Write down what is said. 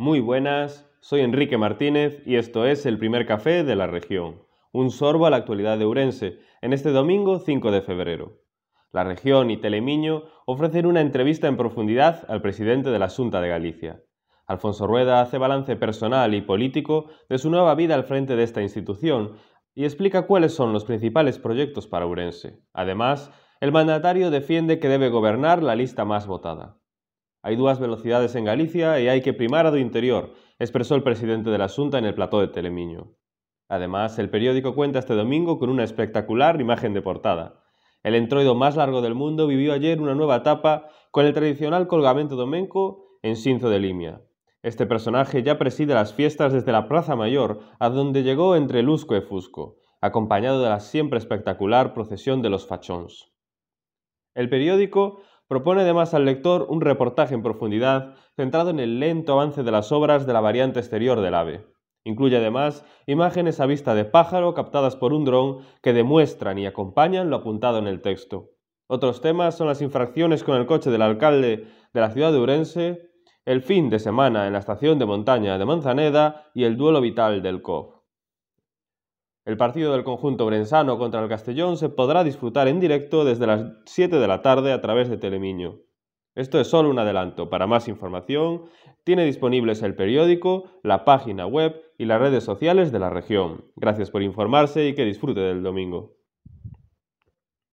Muy buenas, soy Enrique Martínez y esto es el primer café de la región. Un sorbo a la actualidad de Urense en este domingo 5 de febrero. La región y Telemiño ofrecen una entrevista en profundidad al presidente de la Junta de Galicia. Alfonso Rueda hace balance personal y político de su nueva vida al frente de esta institución y explica cuáles son los principales proyectos para Urense. Además, el mandatario defiende que debe gobernar la lista más votada. Hay dúas velocidades en Galicia e hai que primar a do interior, expresó el presidente de la Xunta en el plató de Telemiño. Además, el periódico cuenta este domingo con una espectacular imagen de portada. El entroido más largo del mundo vivió ayer una nueva etapa con el tradicional colgamento domenco en Sinzo de Limia. Este personaje ya preside las fiestas desde la Plaza Mayor, a donde llegó entre Lusco y Fusco, acompañado de la siempre espectacular procesión de los fachóns. El periódico propone además al lector un reportaje en profundidad centrado en el lento avance de las obras de la variante exterior del AVE. Incluye además imágenes a vista de pájaro captadas por un dron que demuestran y acompañan lo apuntado en el texto. Otros temas son las infracciones con el coche del alcalde de la ciudad de Urense, el fin de semana en la estación de montaña de Manzaneda y el duelo vital del COF. El partido del conjunto brensano contra el Castellón se podrá disfrutar en directo desde las 7 de la tarde a través de Telemiño. Esto es solo un adelanto. Para más información, tiene disponibles el periódico, la página web y las redes sociales de la región. Gracias por informarse y que disfrute del domingo.